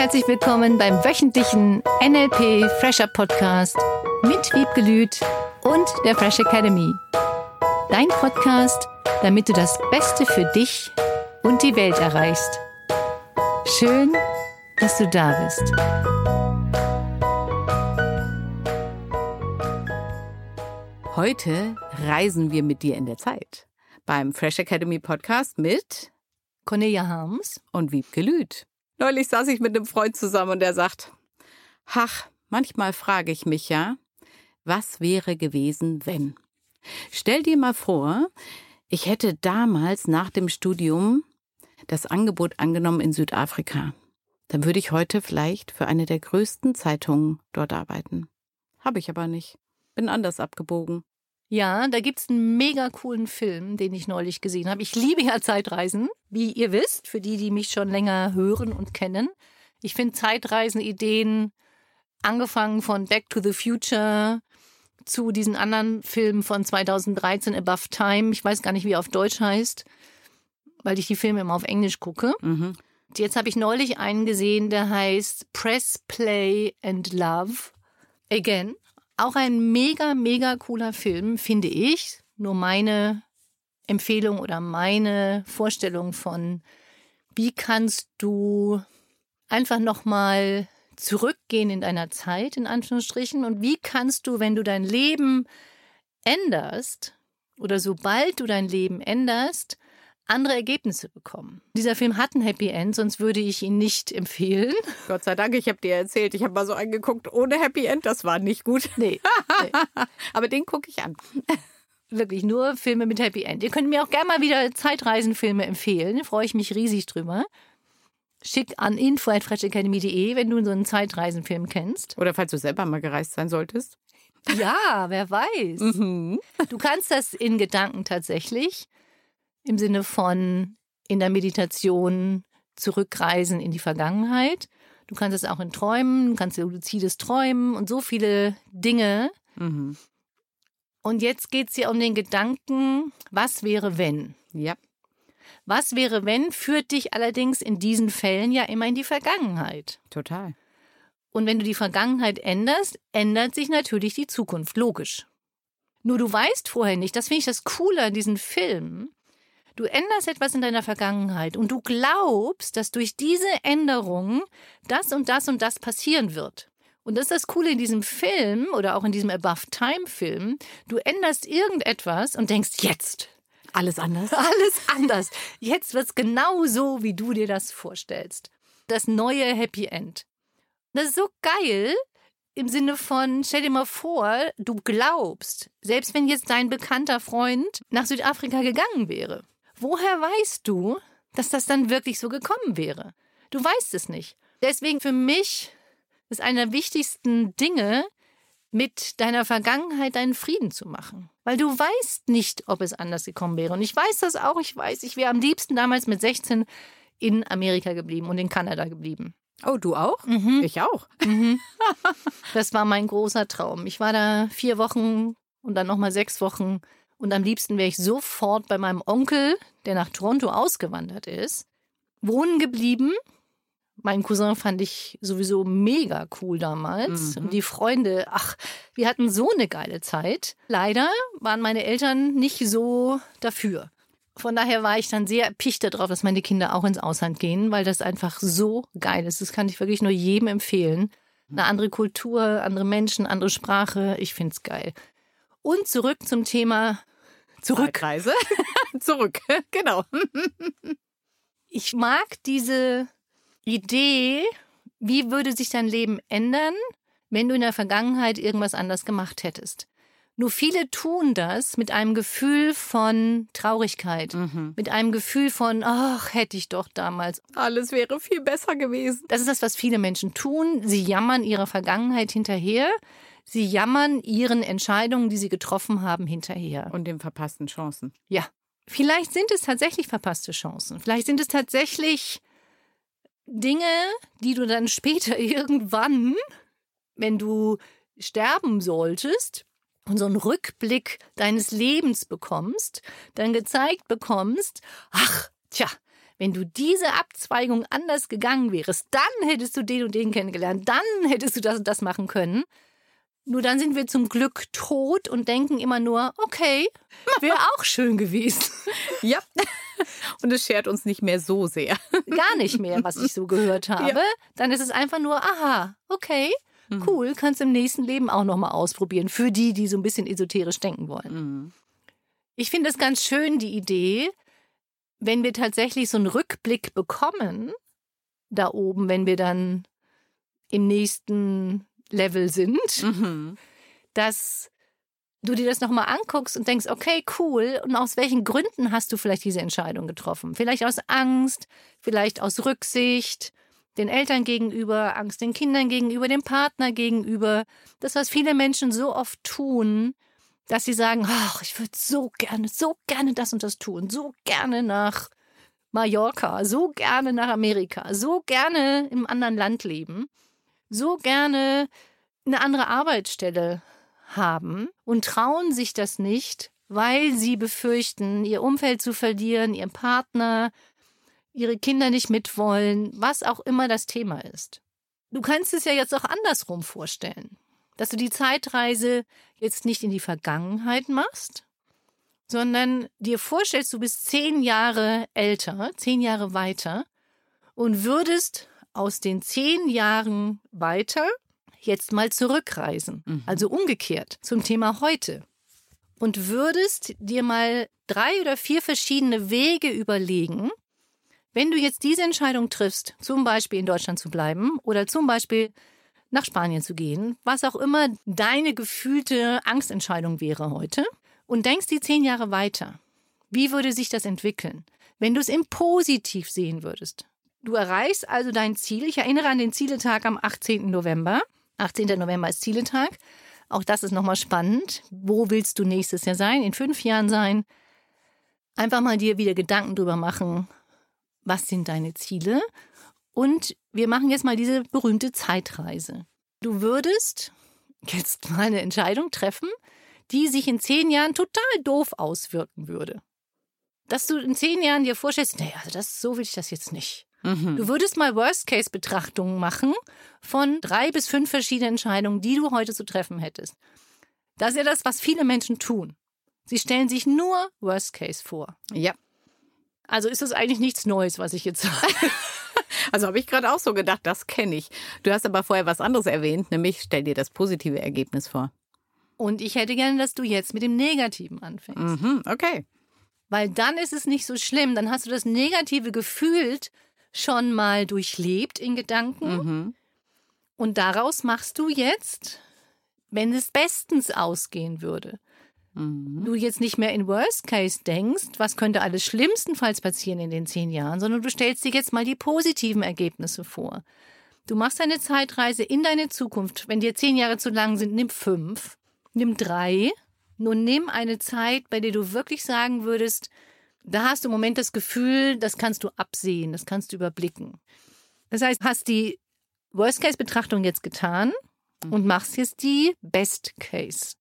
herzlich willkommen beim wöchentlichen NLP Fresher Podcast mit Wiebke Lüth und der Fresh Academy. Dein Podcast, damit du das Beste für dich und die Welt erreichst. Schön, dass du da bist. Heute reisen wir mit dir in der Zeit. Beim Fresh Academy Podcast mit Cornelia Harms und Wiebke Lüth. Neulich saß ich mit einem Freund zusammen und er sagt, ach, manchmal frage ich mich ja, was wäre gewesen, wenn? Stell dir mal vor, ich hätte damals nach dem Studium das Angebot angenommen in Südafrika. Dann würde ich heute vielleicht für eine der größten Zeitungen dort arbeiten. Habe ich aber nicht. Bin anders abgebogen. Ja, da gibt's einen mega coolen Film, den ich neulich gesehen habe. Ich liebe ja Zeitreisen, wie ihr wisst, für die, die mich schon länger hören und kennen. Ich finde Zeitreisen-Ideen, angefangen von Back to the Future zu diesen anderen Filmen von 2013, Above Time. Ich weiß gar nicht, wie er auf Deutsch heißt, weil ich die Filme immer auf Englisch gucke. Mhm. Jetzt habe ich neulich einen gesehen, der heißt Press Play and Love Again. Auch ein mega, mega cooler Film, finde ich. Nur meine Empfehlung oder meine Vorstellung von, wie kannst du einfach nochmal zurückgehen in deiner Zeit, in Anführungsstrichen, und wie kannst du, wenn du dein Leben änderst oder sobald du dein Leben änderst, andere Ergebnisse bekommen. Dieser Film hat ein Happy End, sonst würde ich ihn nicht empfehlen. Gott sei Dank, ich habe dir erzählt, ich habe mal so angeguckt ohne Happy End, das war nicht gut. Nee. nee. Aber den gucke ich an. Wirklich nur Filme mit Happy End. Ihr könnt mir auch gerne mal wieder Zeitreisenfilme empfehlen. Freue ich mich riesig drüber. Schick an info.freshacademy.de, wenn du so einen Zeitreisenfilm kennst. Oder falls du selber mal gereist sein solltest. Ja, wer weiß. Mhm. Du kannst das in Gedanken tatsächlich im Sinne von in der Meditation zurückreisen in die Vergangenheit. Du kannst es auch in Träumen, du kannst luzides Träumen und so viele Dinge. Mhm. Und jetzt geht es ja um den Gedanken, was wäre wenn? Ja. Was wäre wenn führt dich allerdings in diesen Fällen ja immer in die Vergangenheit. Total. Und wenn du die Vergangenheit änderst, ändert sich natürlich die Zukunft, logisch. Nur du weißt vorher nicht, das finde ich das Coole an diesen Filmen, Du änderst etwas in deiner Vergangenheit und du glaubst, dass durch diese Änderung das und das und das passieren wird. Und das ist das Coole in diesem Film oder auch in diesem Above Time Film. Du änderst irgendetwas und denkst, jetzt. Alles anders? Alles anders. Jetzt wird es genau so, wie du dir das vorstellst. Das neue Happy End. Das ist so geil im Sinne von, stell dir mal vor, du glaubst, selbst wenn jetzt dein bekannter Freund nach Südafrika gegangen wäre, woher weißt du, dass das dann wirklich so gekommen wäre? Du weißt es nicht. Deswegen für mich ist einer der wichtigsten Dinge, mit deiner Vergangenheit deinen Frieden zu machen. Weil du weißt nicht, ob es anders gekommen wäre. Und ich weiß das auch. Ich weiß, ich wäre am liebsten damals mit 16 in Amerika geblieben und in Kanada geblieben. Oh, du auch? Mhm. Ich auch. Mhm. Das war mein großer Traum. Ich war da vier Wochen und dann nochmal sechs Wochen. Und am liebsten wäre ich sofort bei meinem Onkel, der nach Toronto ausgewandert ist, wohnen geblieben. Mein Cousin fand ich sowieso mega cool damals. Mhm. Und die Freunde, ach, wir hatten so eine geile Zeit. Leider waren meine Eltern nicht so dafür. Von daher war ich dann sehr erpicht darauf, dass meine Kinder auch ins Ausland gehen, weil das einfach so geil ist. Das kann ich wirklich nur jedem empfehlen. Eine andere Kultur, andere Menschen, andere Sprache. Ich finde es geil. Und zurück zum Thema zurück. Zeitreise. zurück, genau. Ich mag diese Idee, wie würde sich dein Leben ändern, wenn du in der Vergangenheit irgendwas anders gemacht hättest. Nur viele tun das mit einem Gefühl von Traurigkeit, Mhm. mit einem Gefühl von, ach, hätte ich doch damals. Alles wäre viel besser gewesen. Das ist das, was viele Menschen tun. Sie jammern ihrer Vergangenheit hinterher. Sie jammern ihren Entscheidungen, die sie getroffen haben, hinterher. Und den verpassten Chancen. Ja, vielleicht sind es tatsächlich verpasste Chancen. Vielleicht sind es tatsächlich Dinge, die du dann später irgendwann, wenn du sterben solltest und so einen Rückblick deines Lebens bekommst, dann gezeigt bekommst, ach, tja, Wenn du diese Abzweigung anders gegangen wärst, dann hättest du den und den kennengelernt, dann hättest du das und das machen können. Nur dann sind wir zum Glück tot und denken immer nur, okay, wäre auch schön gewesen. Ja. Und es schert uns nicht mehr so sehr. Gar nicht mehr, was ich so gehört habe. Ja. Dann ist es einfach nur, aha, okay, mhm. cool, kannst im nächsten Leben auch nochmal ausprobieren. Für die, die so ein bisschen esoterisch denken wollen. Mhm. Ich finde es ganz schön, die Idee, wenn wir tatsächlich so einen Rückblick bekommen, da oben, wenn wir dann im nächsten Level sind, mhm. dass du dir das nochmal anguckst und denkst, okay, cool, und aus welchen Gründen hast du vielleicht diese Entscheidung getroffen? Vielleicht aus Angst, vielleicht aus Rücksicht, den Eltern gegenüber, Angst den Kindern gegenüber, dem Partner gegenüber. Das, was viele Menschen so oft tun, dass sie sagen, ach, ich würde so gerne, so gerne das und das tun, so gerne nach Mallorca, so gerne nach Amerika, so gerne im anderen Land leben so gerne eine andere Arbeitsstelle haben und trauen sich das nicht, weil sie befürchten, ihr Umfeld zu verlieren, ihren Partner, ihre Kinder nicht mitwollen, was auch immer das Thema ist. Du kannst es ja jetzt auch andersrum vorstellen, dass du die Zeitreise jetzt nicht in die Vergangenheit machst, sondern dir vorstellst, du bist zehn Jahre älter, zehn Jahre weiter und würdest aus den zehn Jahren weiter jetzt mal zurückreisen, mhm. also umgekehrt zum Thema heute. Und würdest dir mal drei oder vier verschiedene Wege überlegen, wenn du jetzt diese Entscheidung triffst, zum Beispiel in Deutschland zu bleiben oder zum Beispiel nach Spanien zu gehen, was auch immer deine gefühlte Angstentscheidung wäre heute, und denkst die zehn Jahre weiter, wie würde sich das entwickeln, wenn du es im Positiv sehen würdest? Du erreichst also dein Ziel. Ich erinnere an den Zieletag am 18. November. 18. November ist Zieletag. Auch das ist nochmal spannend. Wo willst du nächstes Jahr sein? In fünf Jahren sein? Einfach mal dir wieder Gedanken drüber machen. Was sind deine Ziele? Und wir machen jetzt mal diese berühmte Zeitreise. Du würdest jetzt mal eine Entscheidung treffen, die sich in zehn Jahren total doof auswirken würde. Dass du in zehn Jahren dir vorstellst, naja, also das, so will ich das jetzt nicht. Mhm. Du würdest mal Worst-Case-Betrachtungen machen von drei bis fünf verschiedenen Entscheidungen, die du heute zu treffen hättest. Das ist ja das, was viele Menschen tun. Sie stellen sich nur Worst-Case vor. Ja. Also ist das eigentlich nichts Neues, was ich jetzt sage. Also habe ich gerade auch so gedacht, das kenne ich. Du hast aber vorher was anderes erwähnt, nämlich stell dir das positive Ergebnis vor. Und ich hätte gerne, dass du jetzt mit dem Negativen anfängst. Mhm, okay. Weil dann ist es nicht so schlimm. Dann hast du das Negative gefühlt, schon mal durchlebt in Gedanken. Mhm. Und daraus machst du jetzt, wenn es bestens ausgehen würde, mhm. du jetzt nicht mehr in Worst Case denkst, was könnte alles schlimmstenfalls passieren in den zehn Jahren, sondern du stellst dir jetzt mal die positiven Ergebnisse vor. Du machst eine Zeitreise in deine Zukunft. Wenn dir zehn Jahre zu lang sind, nimm fünf, nimm drei. Nun nimm eine Zeit, bei der du wirklich sagen würdest, da hast du im Moment das Gefühl, das kannst du absehen, das kannst du überblicken. Das heißt, hast die Worst-Case-Betrachtung jetzt getan mhm. und machst jetzt die Best-Case.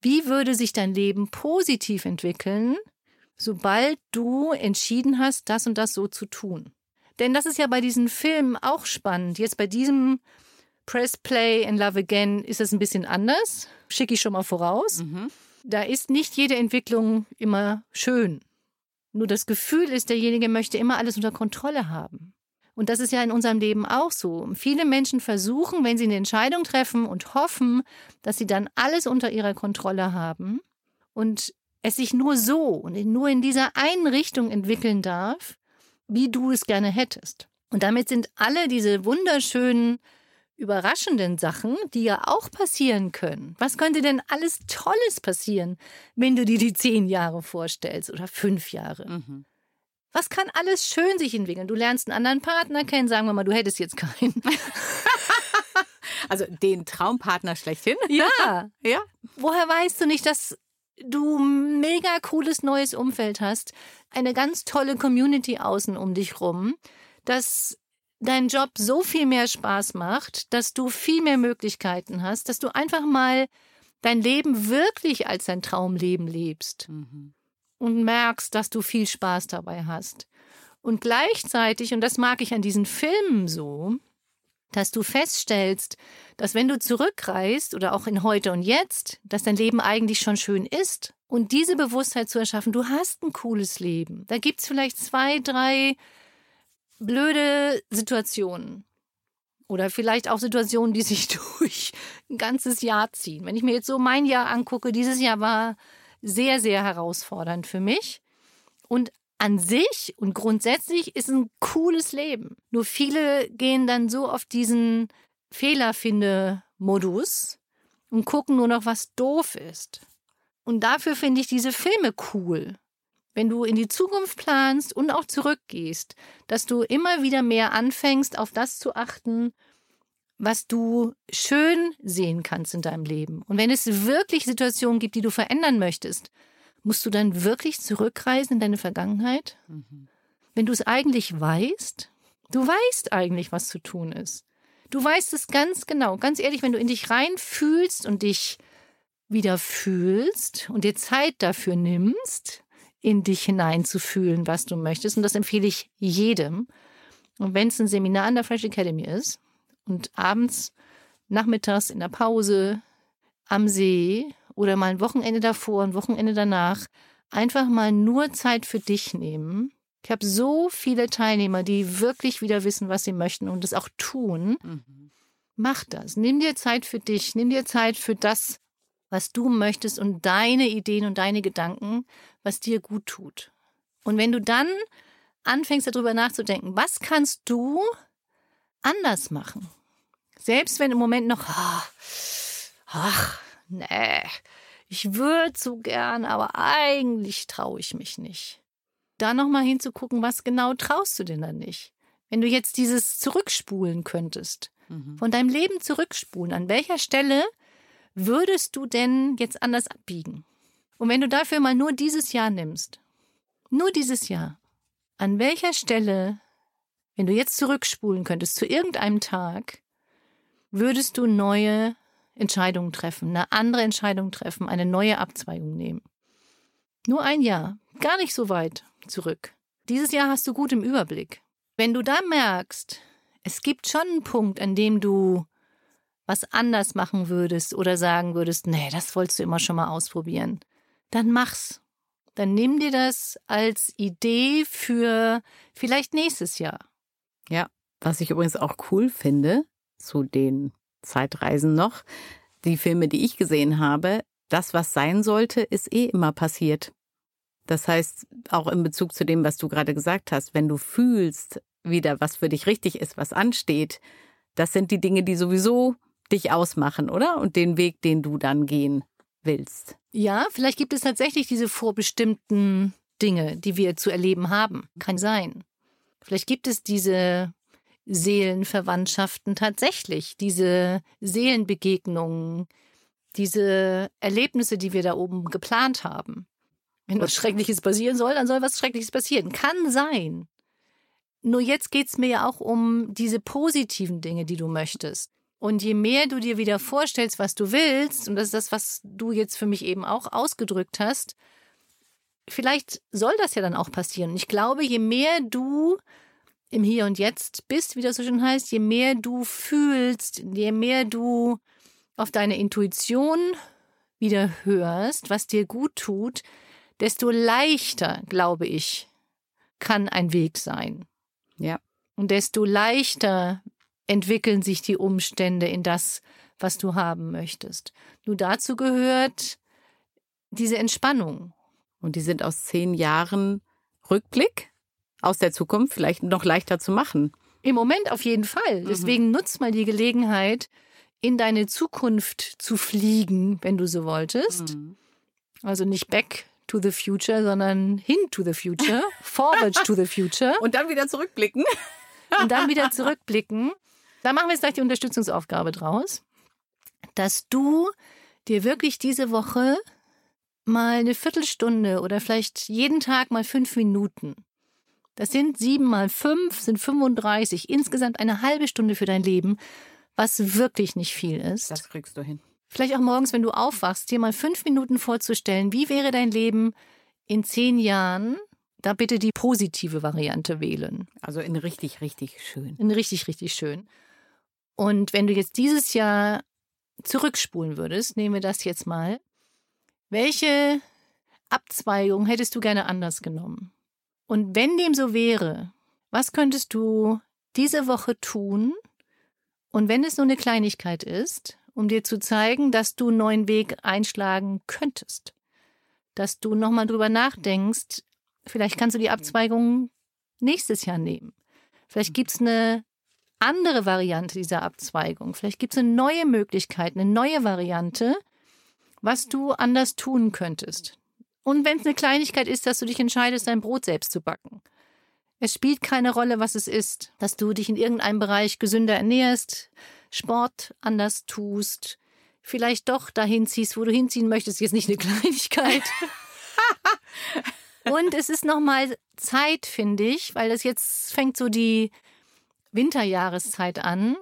Wie würde sich dein Leben positiv entwickeln, sobald du entschieden hast, das und das so zu tun? Denn das ist ja bei diesen Filmen auch spannend. Jetzt bei diesem Press Play and Love Again ist es ein bisschen anders. Schicke ich schon mal voraus. Mhm. Da ist nicht jede Entwicklung immer schön. Nur das Gefühl ist, derjenige möchte immer alles unter Kontrolle haben. Und das ist ja in unserem Leben auch so. Viele Menschen versuchen, wenn sie eine Entscheidung treffen und hoffen, dass sie dann alles unter ihrer Kontrolle haben und es sich nur so und nur in dieser einen Richtung entwickeln darf, wie du es gerne hättest. Und damit sind alle diese wunderschönen überraschenden Sachen, die ja auch passieren können. Was könnte denn alles Tolles passieren, wenn du dir die zehn Jahre vorstellst oder fünf Jahre? Mhm. Was kann alles schön sich entwickeln? Du lernst einen anderen Partner kennen, sagen wir mal, du hättest jetzt keinen. also den Traumpartner schlechthin? Ja. ja. Woher weißt du nicht, dass du ein mega cooles neues Umfeld hast, eine ganz tolle Community außen um dich rum, dass dein Job so viel mehr Spaß macht, dass du viel mehr Möglichkeiten hast, dass du einfach mal dein Leben wirklich als dein Traumleben lebst mhm. und merkst, dass du viel Spaß dabei hast. Und gleichzeitig, und das mag ich an diesen Filmen so, dass du feststellst, dass wenn du zurückreist oder auch in heute und jetzt, dass dein Leben eigentlich schon schön ist. Und diese Bewusstheit zu erschaffen, du hast ein cooles Leben. Da gibt's vielleicht zwei, drei blöde Situationen. Oder vielleicht auch Situationen, die sich durch ein ganzes Jahr ziehen. Wenn ich mir jetzt so mein Jahr angucke, dieses Jahr war sehr, sehr herausfordernd für mich. Und an sich und grundsätzlich ist ein cooles Leben. Nur viele gehen dann so auf diesen Fehlerfinde-Modus und gucken nur noch, was doof ist. Und dafür finde ich diese Filme cool. Wenn du in die Zukunft planst und auch zurückgehst, dass du immer wieder mehr anfängst, auf das zu achten, was du schön sehen kannst in deinem Leben. Und wenn es wirklich Situationen gibt, die du verändern möchtest, Musst du dann wirklich zurückreisen in deine Vergangenheit? Mhm. Wenn du es eigentlich weißt? Du weißt eigentlich, was zu tun ist. Du weißt es ganz genau. Ganz ehrlich, wenn du in dich reinfühlst und dich wieder fühlst und dir Zeit dafür nimmst, in dich hineinzufühlen, was du möchtest, und das empfehle ich jedem. Und wenn es ein Seminar an der Fresh Academy ist und abends, nachmittags in der Pause, am See oder mal ein Wochenende davor, ein Wochenende danach, einfach mal nur Zeit für dich nehmen. Ich habe so viele Teilnehmer, die wirklich wieder wissen, was sie möchten und es auch tun. Mhm. Mach das. Nimm dir Zeit für dich. Nimm dir Zeit für das, was du möchtest und deine Ideen und deine Gedanken, was dir gut tut. Und wenn du dann anfängst darüber nachzudenken, was kannst du anders machen? Selbst wenn im Moment noch, ach, ach nee, ich würde so gern, aber eigentlich traue ich mich nicht. Da nochmal hinzugucken, was genau traust du denn dann nicht? Wenn du jetzt dieses zurückspulen könntest, mhm. von deinem Leben zurückspulen, an welcher Stelle würdest du denn jetzt anders abbiegen? Und wenn du dafür mal nur dieses Jahr nimmst, nur dieses Jahr, an welcher Stelle, wenn du jetzt zurückspulen könntest zu irgendeinem Tag, würdest du neue Entscheidungen treffen, eine andere Entscheidung treffen, eine neue Abzweigung nehmen. Nur ein Jahr, gar nicht so weit zurück. Dieses Jahr hast du gut im Überblick. Wenn du da merkst, es gibt schon einen Punkt, an dem du was anders machen würdest oder sagen würdest, nee, das wolltest du immer schon mal ausprobieren, dann mach's. Dann nimm dir das als Idee für vielleicht nächstes Jahr. Ja, was ich übrigens auch cool finde, zu den Zeitreisen noch, die Filme, die ich gesehen habe, das, was sein sollte, ist eh immer passiert. Das heißt, auch in Bezug zu dem, was du gerade gesagt hast, wenn du fühlst wieder, was für dich richtig ist, was ansteht, das sind die Dinge, die sowieso dich ausmachen, oder? Und den Weg, den du dann gehen willst. Ja, vielleicht gibt es tatsächlich diese vorbestimmten Dinge, die wir zu erleben haben. Kann sein. Vielleicht gibt es diese Seelenverwandtschaften tatsächlich, diese Seelenbegegnungen, diese Erlebnisse, die wir da oben geplant haben. Wenn was Schreckliches passieren soll, dann soll was Schreckliches passieren. Kann sein. Nur jetzt geht's mir ja auch um diese positiven Dinge, die du möchtest. Und je mehr du dir wieder vorstellst, was du willst, und das ist das, was du jetzt für mich eben auch ausgedrückt hast, vielleicht soll das ja dann auch passieren. Ich glaube, je mehr du im Hier und Jetzt bist, wie das so schön heißt, je mehr du fühlst, je mehr du auf deine Intuition wieder hörst, was dir gut tut, desto leichter, glaube ich, kann ein Weg sein. Ja. Und desto leichter entwickeln sich die Umstände in das, was du haben möchtest. Nur dazu gehört diese Entspannung. Und die sind aus zehn Jahren Rückblick aus der Zukunft vielleicht noch leichter zu machen. Im Moment auf jeden Fall. Mhm. Deswegen nutzt mal die Gelegenheit, in deine Zukunft zu fliegen, wenn du so wolltest. Mhm. Also nicht back to the future, sondern hin to the future, forward to the future. Und dann wieder zurückblicken. Und dann wieder zurückblicken. Da machen wir jetzt gleich die Unterstützungsaufgabe draus, dass du dir wirklich diese Woche mal eine Viertelstunde oder vielleicht jeden Tag mal fünf Minuten das sind sieben mal fünf, sind 35. Insgesamt eine halbe Stunde für dein Leben, was wirklich nicht viel ist. Das kriegst du hin. Vielleicht auch morgens, wenn du aufwachst, dir mal fünf Minuten vorzustellen, wie wäre dein Leben in zehn Jahren, da bitte die positive Variante wählen. Also in richtig, richtig schön. In richtig, richtig schön. Und wenn du jetzt dieses Jahr zurückspulen würdest, nehmen wir das jetzt mal. Welche Abzweigung hättest du gerne anders genommen? Und wenn dem so wäre, was könntest du diese Woche tun? Und wenn es nur eine Kleinigkeit ist, um dir zu zeigen, dass du einen neuen Weg einschlagen könntest, dass du nochmal drüber nachdenkst, vielleicht kannst du die Abzweigung nächstes Jahr nehmen. Vielleicht gibt es eine andere Variante dieser Abzweigung. Vielleicht gibt es eine neue Möglichkeit, eine neue Variante, was du anders tun könntest. Und wenn es eine Kleinigkeit ist, dass du dich entscheidest, dein Brot selbst zu backen. Es spielt keine Rolle, was es ist, dass du dich in irgendeinem Bereich gesünder ernährst, Sport anders tust, vielleicht doch dahin ziehst, wo du hinziehen möchtest, jetzt nicht eine Kleinigkeit. Und es ist nochmal Zeit, finde ich, weil es jetzt fängt so die Winterjahreszeit an,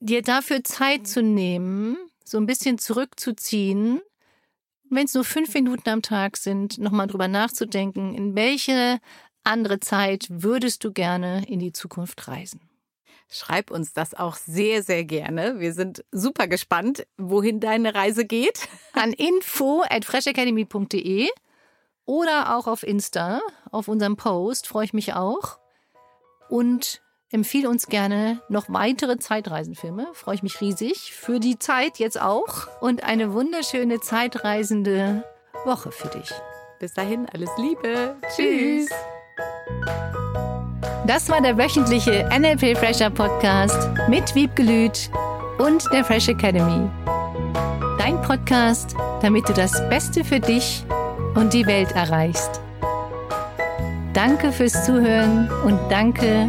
dir dafür Zeit zu nehmen, so ein bisschen zurückzuziehen, wenn es nur fünf Minuten am Tag sind, nochmal drüber nachzudenken, in welche andere Zeit würdest du gerne in die Zukunft reisen? Schreib uns das auch sehr, sehr gerne. Wir sind super gespannt, wohin deine Reise geht. An info at freshacademy.de oder auch auf Insta, auf unserem Post, freue ich mich auch. Und empfehle uns gerne noch weitere Zeitreisenfilme. Freue ich mich riesig. Für die Zeit jetzt auch. Und eine wunderschöne zeitreisende Woche für dich. Bis dahin, alles Liebe. Tschüss. Das war der wöchentliche NLP Fresher Podcast mit Wiebgelüt und der Fresh Academy. Dein Podcast, damit du das Beste für dich und die Welt erreichst. Danke fürs Zuhören und danke